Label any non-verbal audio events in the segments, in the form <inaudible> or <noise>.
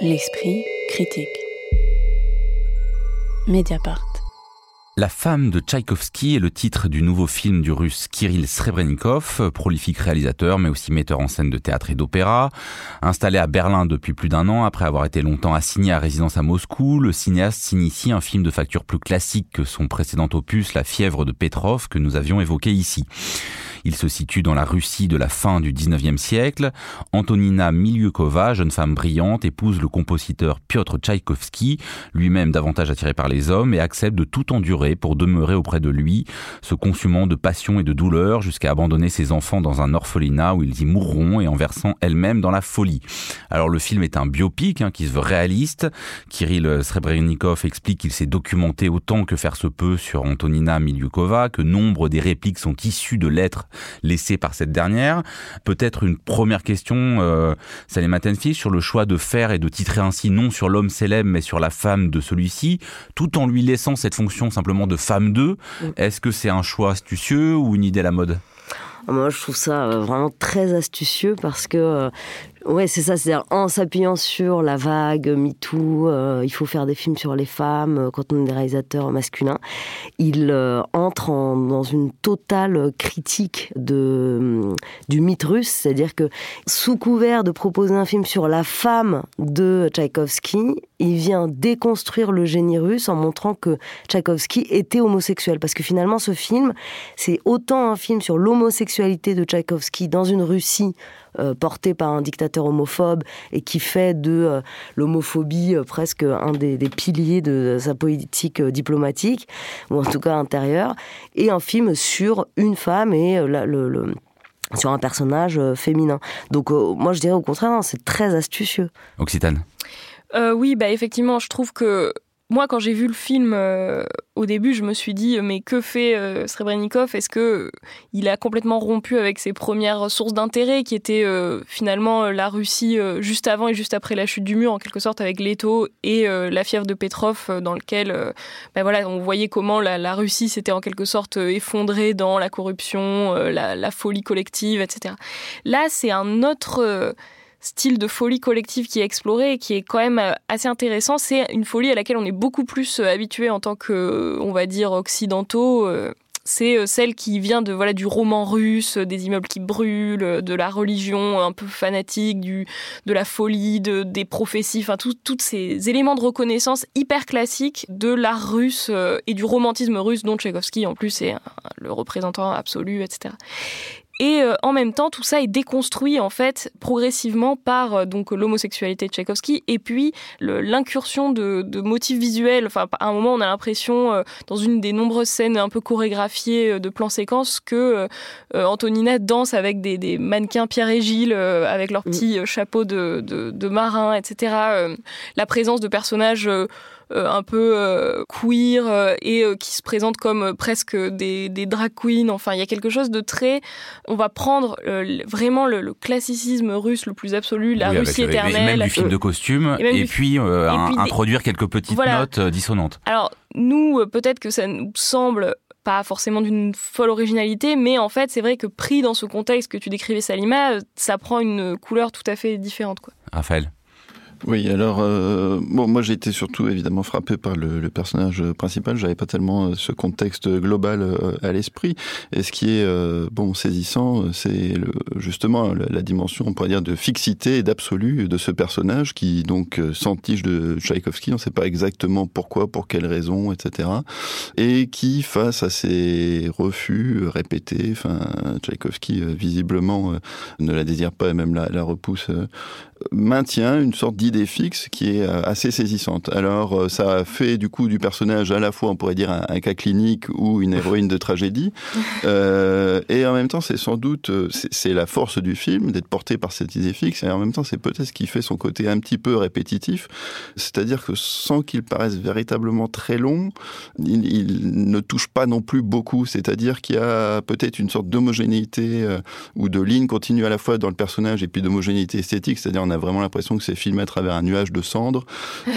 L'esprit critique. Mediapart. La femme de Tchaïkovski est le titre du nouveau film du russe Kirill Srebrenikov, prolifique réalisateur mais aussi metteur en scène de théâtre et d'opéra. Installé à Berlin depuis plus d'un an après avoir été longtemps assigné à résidence à Moscou, le cinéaste s'initie un film de facture plus classique que son précédent opus La fièvre de Petrov que nous avions évoqué ici. Il se situe dans la Russie de la fin du 19e siècle. Antonina Miliukova, jeune femme brillante, épouse le compositeur Piotr Tchaïkovski, lui-même davantage attiré par les hommes, et accepte de tout endurer pour demeurer auprès de lui, se consumant de passion et de douleur jusqu'à abandonner ses enfants dans un orphelinat où ils y mourront et en versant elle-même dans la folie. Alors le film est un biopic hein, qui se veut réaliste. Kirill Srebrenikov explique qu'il s'est documenté autant que faire se peut sur Antonina Miliukova, que nombre des répliques sont issues de lettres laissé par cette dernière. Peut-être une première question, euh, Tenfi, sur le choix de faire et de titrer ainsi non sur l'homme célèbre mais sur la femme de celui-ci, tout en lui laissant cette fonction simplement de femme d'eux. Est-ce que c'est un choix astucieux ou une idée à la mode? Moi, je trouve ça euh, vraiment très astucieux parce que euh, Ouais, c'est ça. C'est-à-dire en s'appuyant sur la vague MeToo, euh, il faut faire des films sur les femmes quand on est des réalisateurs masculins. Il entre dans une totale critique de, du mythe russe. C'est-à-dire que sous couvert de proposer un film sur la femme de Tchaïkovski, il vient déconstruire le génie russe en montrant que Tchaïkovski était homosexuel. Parce que finalement, ce film, c'est autant un film sur l'homosexualité de Tchaïkovski dans une Russie euh, porté par un dictateur homophobe et qui fait de euh, l'homophobie euh, presque un des, piliers de sa politique diplomatique, ou en tout cas intérieure, et un film sur une femme et le, sur un personnage féminin. Donc moi je dirais au contraire, hein, c'est très astucieux. Occitane. oui, bah effectivement, je trouve que moi, quand j'ai vu le film euh, au début, je me suis dit mais que fait euh, Srebrenikov? Est-ce que il a complètement rompu avec ses premières sources d'intérêt, qui étaient euh, finalement la Russie juste avant et juste après la chute du mur, en quelque sorte, avec Leto et la fièvre de Petrov, dans lequel, ben voilà, on voyait comment la, Russie s'était en quelque sorte effondrée dans la corruption, la, la, folie collective, etc. Là, c'est un autre style de folie collective qui est exploré et qui est quand même euh, assez intéressant. C'est une folie à laquelle on est beaucoup plus euh, habitué en tant que, euh, on va dire, occidentaux. C'est celle qui vient de voilà du roman russe, des immeubles qui brûlent, de la religion un peu fanatique, du de la folie, de, des prophéties, enfin tous ces éléments de reconnaissance hyper classiques de l'art russe et du romantisme russe dont Tchaïkovski en plus est le représentant absolu, etc. Et euh, en même temps, tout ça est déconstruit en fait progressivement par euh, donc l'homosexualité de Tchaïkovski et puis l'incursion de, de, motifs visuels. Enfin, à un moment, on a l'impression euh, dans une des nombreuses scènes un peu chorégraphiées de plans séquences que Antonina danse avec des, des, mannequins Pierre et Gilles avec leurs mm. petits chapeaux de, de, de marin, etc. la présence de personnages euh, un peu euh, queer euh, et qui se présentent comme presque des, des drag queens. Enfin, il y a quelque chose de très. On va prendre vraiment le, classicisme russe le plus absolu, la Russie éternelle. Même du film de costume, et, puis, introduire quelques petites notes dissonantes. Alors, nous, peut-être que ça nous semble pas forcément d'une folle originalité, mais en fait, c'est vrai que pris dans ce contexte que tu décrivais, Salima, ça prend une couleur tout à fait différente. Quoi. Raphaël oui, alors euh, bon, moi j'ai été surtout évidemment frappé par le, le personnage principal. J'avais pas tellement euh, ce contexte global euh, à l'esprit. Et ce qui est euh, bon saisissant, c'est justement la, dimension, on pourrait dire, de fixité et d'absolu de ce personnage qui donc s'entiche de Tchaïkovski. On ne sait pas exactement pourquoi, pour quelles raisons, etc. Et qui, face à ces refus répétés, enfin Tchaïkovski visiblement ne la désire pas et même la, la repousse, maintient une sorte d'idée fixe qui est euh, assez saisissante. Alors, euh, ça fait du coup du personnage à la fois, on pourrait dire, un, cas clinique ou une héroïne de tragédie. <laughs> Euh, et en même temps, c'est sans doute, c'est la force du film d'être porté par cette idée fixe. Et en même temps, c'est peut-être ce qui fait son côté un petit peu répétitif. C'est-à-dire que sans qu'il paraisse véritablement très long, il, ne touche pas non plus beaucoup. C'est-à-dire qu'il y a peut-être une sorte d'homogénéité ou de ligne continue à la fois dans le personnage et puis d'homogénéité esthétique. C'est-à-dire on a vraiment l'impression que c'est filmé à travers un nuage de cendres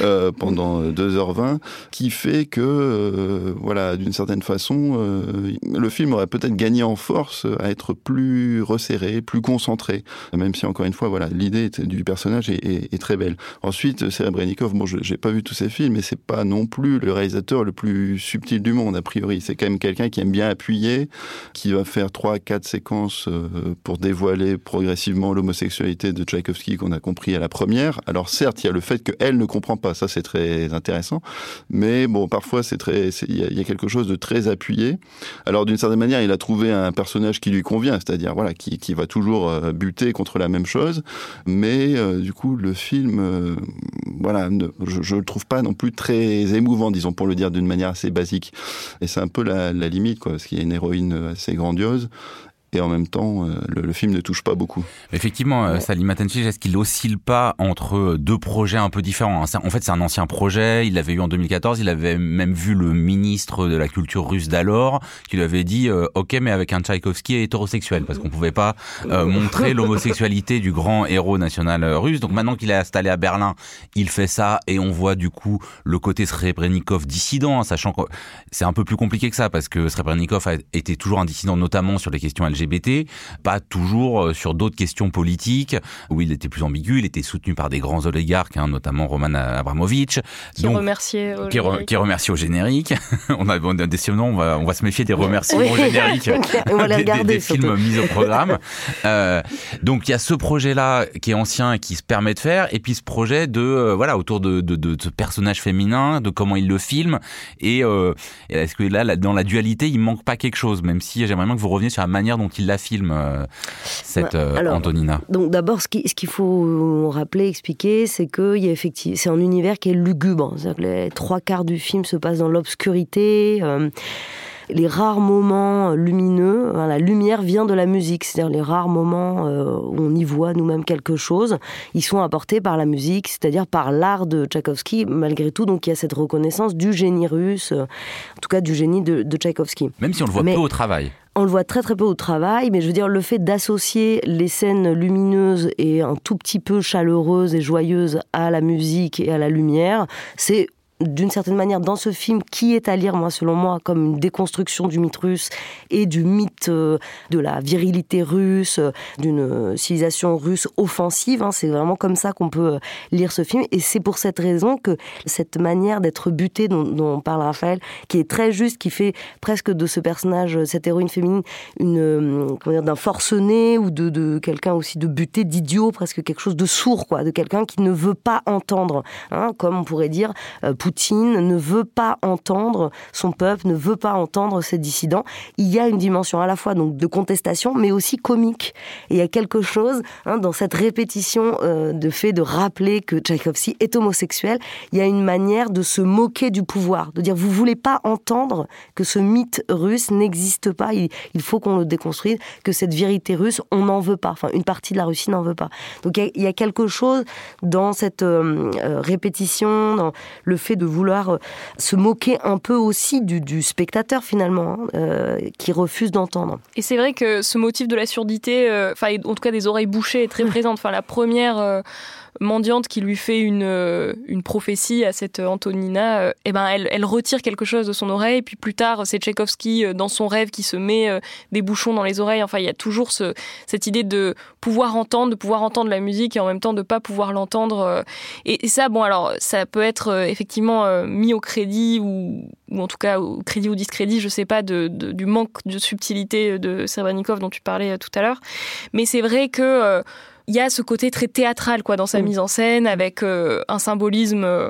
euh, <laughs> pendant 2h20, qui fait que, euh, voilà, d'une certaine façon, euh, le film aurait peut-être gagné en force à être plus resserré, plus concentré, même si encore une fois, voilà, l'idée du personnage est, est, est, très belle. Ensuite, Serebrennikov, bon, j'ai pas vu tous ses films, mais c'est pas non plus le réalisateur le plus subtil du monde a priori. C'est quand même quelqu'un qui aime bien appuyer, qui va faire trois, quatre séquences pour dévoiler progressivement l'homosexualité de Tchaïkovski qu'on a compris à la première. Alors certes, il y a le fait qu'elle ne comprend pas, ça c'est très intéressant, mais bon, parfois c'est très, il y, a quelque chose de très appuyé. Alors d'une certaine manière, il a trouvé un personnage qui lui convient, c'est-à-dire voilà, qui, qui, va toujours euh, buter contre la même chose, mais euh, du coup le film, euh, voilà, je, ne le trouve pas non plus très émouvant, disons pour le dire d'une manière assez basique. Et c'est un peu la, la limite, quoi, parce qu'il y a une héroïne assez grandiose et en même temps, euh, le, le, film ne touche pas beaucoup. Effectivement, euh, Salim Atenchich, est-ce qu'il oscille pas entre deux projets un peu différents En fait, c'est un ancien projet, il l'avait eu en 2014, il avait même vu le ministre de la culture russe d'alors, qui lui avait dit euh, Ok, mais avec un Tchaïkovski hétérosexuel, parce qu'on pouvait pas euh, <laughs> montrer l'homosexualité du grand héros national russe. Donc maintenant qu'il est installé à Berlin, il fait ça, et on voit du coup le côté Srebrenikov dissident, hein, sachant que c'est un peu plus compliqué que ça, parce que Srebrenikov a été toujours un dissident, notamment sur les questions LGBT LGBT, pas toujours euh, sur d'autres questions politiques où il était plus ambigu. Il était soutenu par des grands oligarques, hein, notamment Roman Abramovich, qui donc, remercié au qui, re, qui au générique. <laughs> on a, on a décidément, on va, on va se méfier des remerciements oui. au <laughs> générique on va les <laughs> regarder, des, des films mis au programme. euh, donc il y a ce projet-là qui est ancien et qui se permet de faire, et puis ce projet de euh, voilà autour de, de, de, ce personnage féminin, de comment il le filme, et euh, est-ce que là, là, dans la dualité, il manque pas quelque chose, même si j'aimerais bien que vous reveniez sur la manière dont il la filme, euh, cette euh, Alors, Antonina Donc d'abord, ce qu'il ce faut rappeler, expliquer, c'est que il y a effectivement, c'est un univers qui est lugubre. Que les trois quarts du film se passent dans l'obscurité. Euh, les rares moments lumineux, la lumière vient de la musique, c'est-à-dire les rares moments où on y voit nous-mêmes quelque chose, ils sont apportés par la musique, c'est-à-dire par l'art de Tchaïkovski, malgré tout, donc il y a cette reconnaissance du génie russe, en tout cas du génie de, de Tchaïkovski. Même si on le voit Mais, peu au travail. On le voit très très peu au travail, mais je veux dire, le fait d'associer les scènes lumineuses et un tout petit peu chaleureuses et joyeuses à la musique et à la lumière, c'est d'une certaine manière dans ce film qui est à lire moi selon moi comme une déconstruction du mythe russe et du mythe euh, de la virilité russe d'une civilisation russe offensive hein, c'est vraiment comme ça qu'on peut lire ce film. Et c'est pour cette raison que cette manière d'être buté dont, dont, parle Raphaël qui est très juste qui fait presque de ce personnage cette héroïne féminine une d'un forcené ou de, de quelqu'un aussi de buté d'idiot presque quelque chose de sourd quoi de quelqu'un qui ne veut pas entendre hein, comme on pourrait dire euh, Poutine ne veut pas entendre son peuple, ne veut pas entendre ses dissidents. Il y a une dimension à la fois donc de contestation, mais aussi comique. Il y a quelque chose hein, dans cette répétition euh, de fait de rappeler que Tchaïkovski est homosexuel. Il y a une manière de se moquer du pouvoir, de dire vous voulez pas entendre que ce mythe russe n'existe pas. Il, faut qu'on le déconstruise, que cette vérité russe, on n'en veut pas. Enfin, une partie de la Russie n'en veut pas. Donc il y, a, quelque chose dans cette euh, répétition, dans le fait de vouloir se moquer un peu aussi du, du spectateur finalement, hein, euh, qui refuse d'entendre. Et c'est vrai que ce motif de la surdité, enfin euh, en tout cas des oreilles bouchées, est très présente. Enfin la première euh, mendiante qui lui fait une, euh, une prophétie à cette Antonina, euh, eh ben elle, elle, retire quelque chose de son oreille. Puis plus tard, c'est Tchaïkovski euh, dans son rêve qui se met euh, des bouchons dans les oreilles. Enfin, il y a toujours ce, cette idée de pouvoir entendre, de pouvoir entendre la musique et en même temps de pas pouvoir l'entendre. Et, ça, bon, alors ça peut être effectivement mis au crédit ou, en tout cas au crédit ou discrédit, je sais pas, de, du manque de subtilité de Servanikov dont tu parlais tout à l'heure. Mais c'est vrai que il y a ce côté très théâtral quoi dans sa mmh. mise en scène avec euh, un symbolisme euh,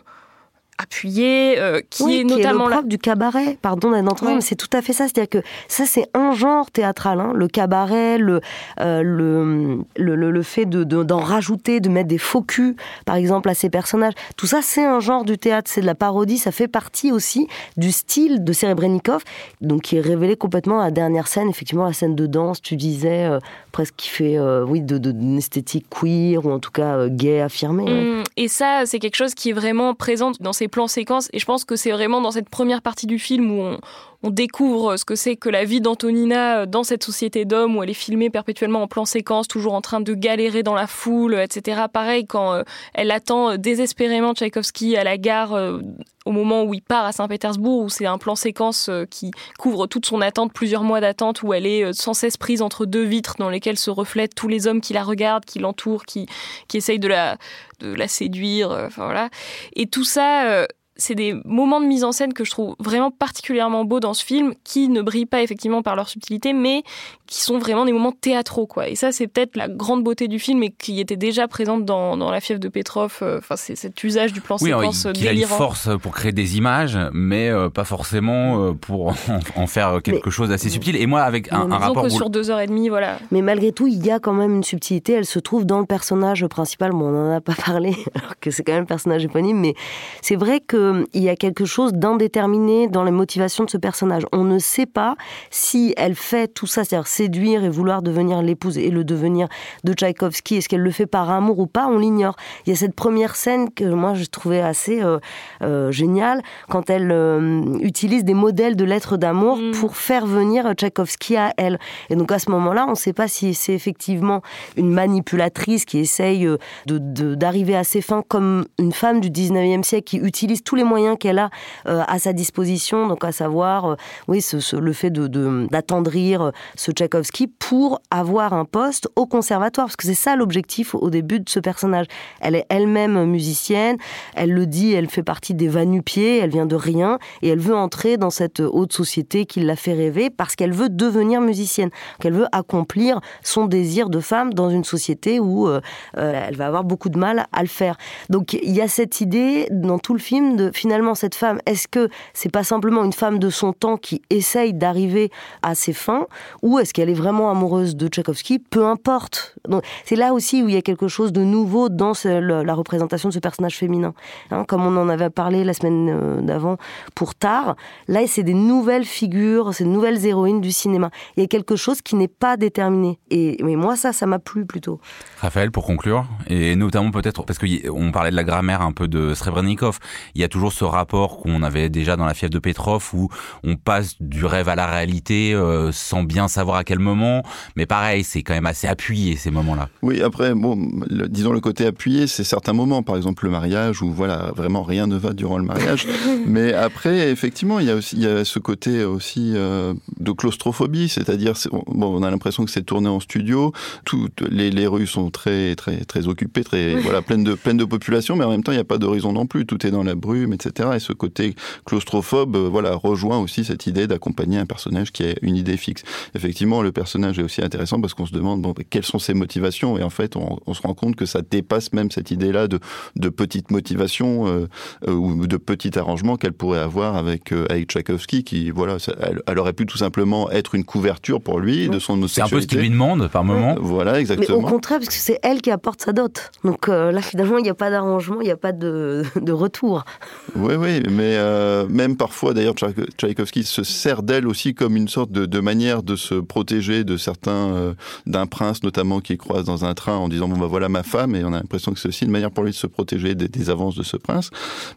appuyé, euh, qui oui, est notamment est le du cabaret. Pardon d'être oui. mais c'est tout à fait ça. C'est-à-dire que ça, c'est un genre théâtral. Hein, le cabaret, le, euh, le, le, le, fait de, de, d'en rajouter, de mettre des faux culs, par exemple, à ces personnages. Tout ça, c'est un genre du théâtre. C'est de la parodie. Ça fait partie aussi du style de Serebrennikov, donc qui est révélé complètement à la dernière scène. Effectivement, la scène de danse, tu disais, euh, presque qui fait, oui, de, de, d'une esthétique queer ou en tout cas gay affirmée. Mmh, et ça, c'est quelque chose qui est vraiment présent dans ses plans séquences. Et je pense que c'est vraiment dans cette première partie du film où on, on découvre ce que c'est que la vie d'Antonina dans cette société d'hommes où elle est filmée perpétuellement en plan séquence, toujours en train de galérer dans la foule, etc. Pareil, quand euh, elle attend désespérément Tchaïkovski à la gare euh, au moment où il part à Saint-Pétersbourg, où c'est un plan séquence euh, qui couvre toute son attente, plusieurs mois d'attente, où elle est sans cesse prise entre deux vitres dans lesquelles se reflètent tous les hommes qui la regardent, qui l'entourent, qui, qui essayent de la, de la séduire, enfin voilà. Et tout ça, c'est des moments de mise en scène que je trouve vraiment particulièrement beaux dans ce film, qui ne brillent pas effectivement par leur subtilité, mais qui sont vraiment des moments théâtraux, quoi. Et ça, c'est peut-être la grande beauté du film et qui était déjà présente dans, dans La fièvre de Petrov. Euh, enfin, c'est cet usage du plan oui, séquence il, a une force pour créer des images, mais euh, pas forcément euh, pour en, faire quelque chose d'assez subtil. Et moi, avec un, un rapport... que sur deux heures et demie, voilà. Mais malgré tout, il y a quand même une subtilité. Elle se trouve dans le personnage principal. Bon, on n'en a pas <laughs> parlé, alors que c'est quand même le personnage éponyme, mais c'est vrai que il y a quelque chose d'indéterminé dans les motivations de ce personnage. On ne sait pas si elle fait tout ça, c'est-à-dire séduire et vouloir devenir l'épouse et le devenir de Tchaïkovski. Est-ce qu'elle le fait par amour ou pas On l'ignore. Il y a cette première scène que moi je trouvais assez euh, euh, géniale quand elle euh, utilise des modèles de lettres d'amour mm. pour faire venir Tchaïkovski à elle. Et donc à ce moment-là, on ne sait pas si c'est effectivement une manipulatrice qui essaye d'arriver à ses fins comme une femme du 19e siècle qui utilise tous les moyens qu'elle a euh, à sa disposition, donc à savoir, euh, oui, le fait d'attendrir euh, ce Tchaïkovski pour avoir un poste au conservatoire, parce que c'est ça l'objectif au début de ce personnage. Elle est elle-même musicienne, elle le dit, elle fait partie des va-nu-pieds, elle vient de rien, et elle veut entrer dans cette haute société qui l'a fait rêver parce qu'elle veut devenir musicienne, qu'elle veut accomplir son désir de femme dans une société où elle va avoir beaucoup de mal à le faire. Donc il y a cette idée dans tout le film de finalement cette femme, est-ce que c'est pas simplement une femme de son temps qui essaye d'arriver à ses fins, ou est-ce qu'elle est vraiment amoureuse de Tchaïkovski Peu importe. Donc c'est là aussi où il y a quelque chose de nouveau dans la représentation de ce personnage féminin. Hein, comme on en avait parlé la semaine euh, d'avant pour Tar, là c'est des nouvelles figures, c'est de nouvelles héroïnes du cinéma. Il y a quelque chose qui n'est pas déterminé. Et mais moi ça, ça m'a plu plutôt. Raphaël, pour conclure, et notamment peut-être parce qu'on parlait de la grammaire un peu de Srebrenikov, il y a toujours ce rapport qu'on avait déjà dans la fièvre de Petrov où on passe du rêve à la réalité euh, sans bien savoir à quel moment. Mais pareil, c'est quand même assez appuyé ces moments-là. Oui, après, bon, disons le côté appuyé, c'est certains moments, par exemple le mariage où voilà, vraiment rien ne va durant le mariage. <laughs> Mais après, effectivement, il y a aussi il y a ce côté aussi euh, de claustrophobie, c'est-à-dire bon, on a l'impression que c'est tourné en studio, toutes les, les rues sont très très très occupées, très <laughs> voilà, pleines de pleines de population, mais en même temps, il n'y a pas d'horizon non plus, tout est dans la brume, etc. Et ce côté claustrophobe, euh, voilà, rejoint aussi cette idée d'accompagner un personnage qui a une idée fixe. Effectivement, le personnage est aussi intéressant parce qu'on se demande bon, quelles sont ses motivations? Et en fait, on, on se rend compte que ça dépasse même cette idée-là de, de petite motivation euh, euh, ou de petit arrangement qu'elle pourrait avoir avec, avec Tchaïkovski, qui, voilà, elle, aurait pu tout simplement être une couverture pour lui de son C'est un peu ce qu'il lui demande par moment. voilà, exactement. Mais au contraire, parce que c'est elle qui apporte sa dot. Donc là, finalement, il n'y a pas d'arrangement, il n'y a pas de, de retour. Oui, oui, mais euh, même parfois, d'ailleurs, Tchaïkovski se sert d'elle aussi comme une sorte de, manière de se protéger de certains, euh, d'un prince notamment qui croise dans un train en disant bon bah voilà ma femme, et on a l'impression que c'est aussi une manière pour lui de se protéger des, avances de ce prince.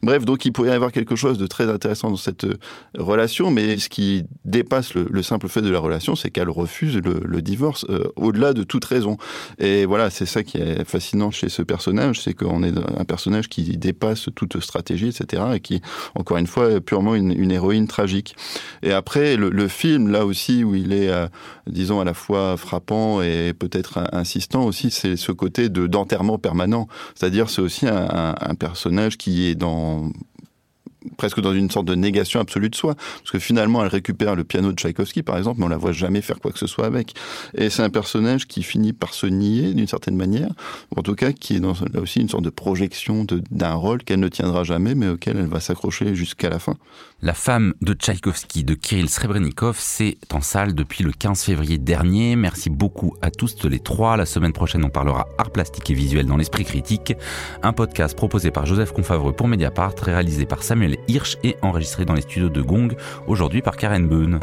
Bref, donc il pourrait y avoir quelque chose de très intéressant dans cette euh, relation, mais ce qui dépasse le, le simple fait de la relation, c'est qu'elle refuse le, divorce au-delà de toute raison. Et voilà, c'est ça qui est fascinant chez ce personnage, c'est qu'on est un personnage qui dépasse toute stratégie, etc., et qui encore une fois, purement une, héroïne tragique. Et après, le, film, là aussi, où il est, euh, disons, à la fois frappant et peut-être insistant aussi, c'est ce côté de d'enterrement permanent. C'est-à-dire, c'est aussi un personnage qui est dans presque dans une sorte de négation absolue de soi. Parce que finalement, elle récupère le piano de Tchaïkovski, par exemple, mais on la voit jamais faire quoi que ce soit avec. Et c'est un personnage qui finit par se nier d'une certaine manière, en tout cas qui est dans, là aussi une sorte de projection d'un rôle qu'elle ne tiendra jamais, mais auquel elle va s'accrocher jusqu'à la fin. La femme de Tchaïkovski de Kirill Srebrenikov, c'est en salle depuis le 15 février dernier. Merci beaucoup à tous les trois. La semaine prochaine, on parlera art plastique et visuel dans l'esprit critique. Un podcast proposé par Joseph Confavreux pour Mediapart, réalisé par Samuel Hirsch et enregistré dans les studios de Gong, aujourd'hui par Karen Beun.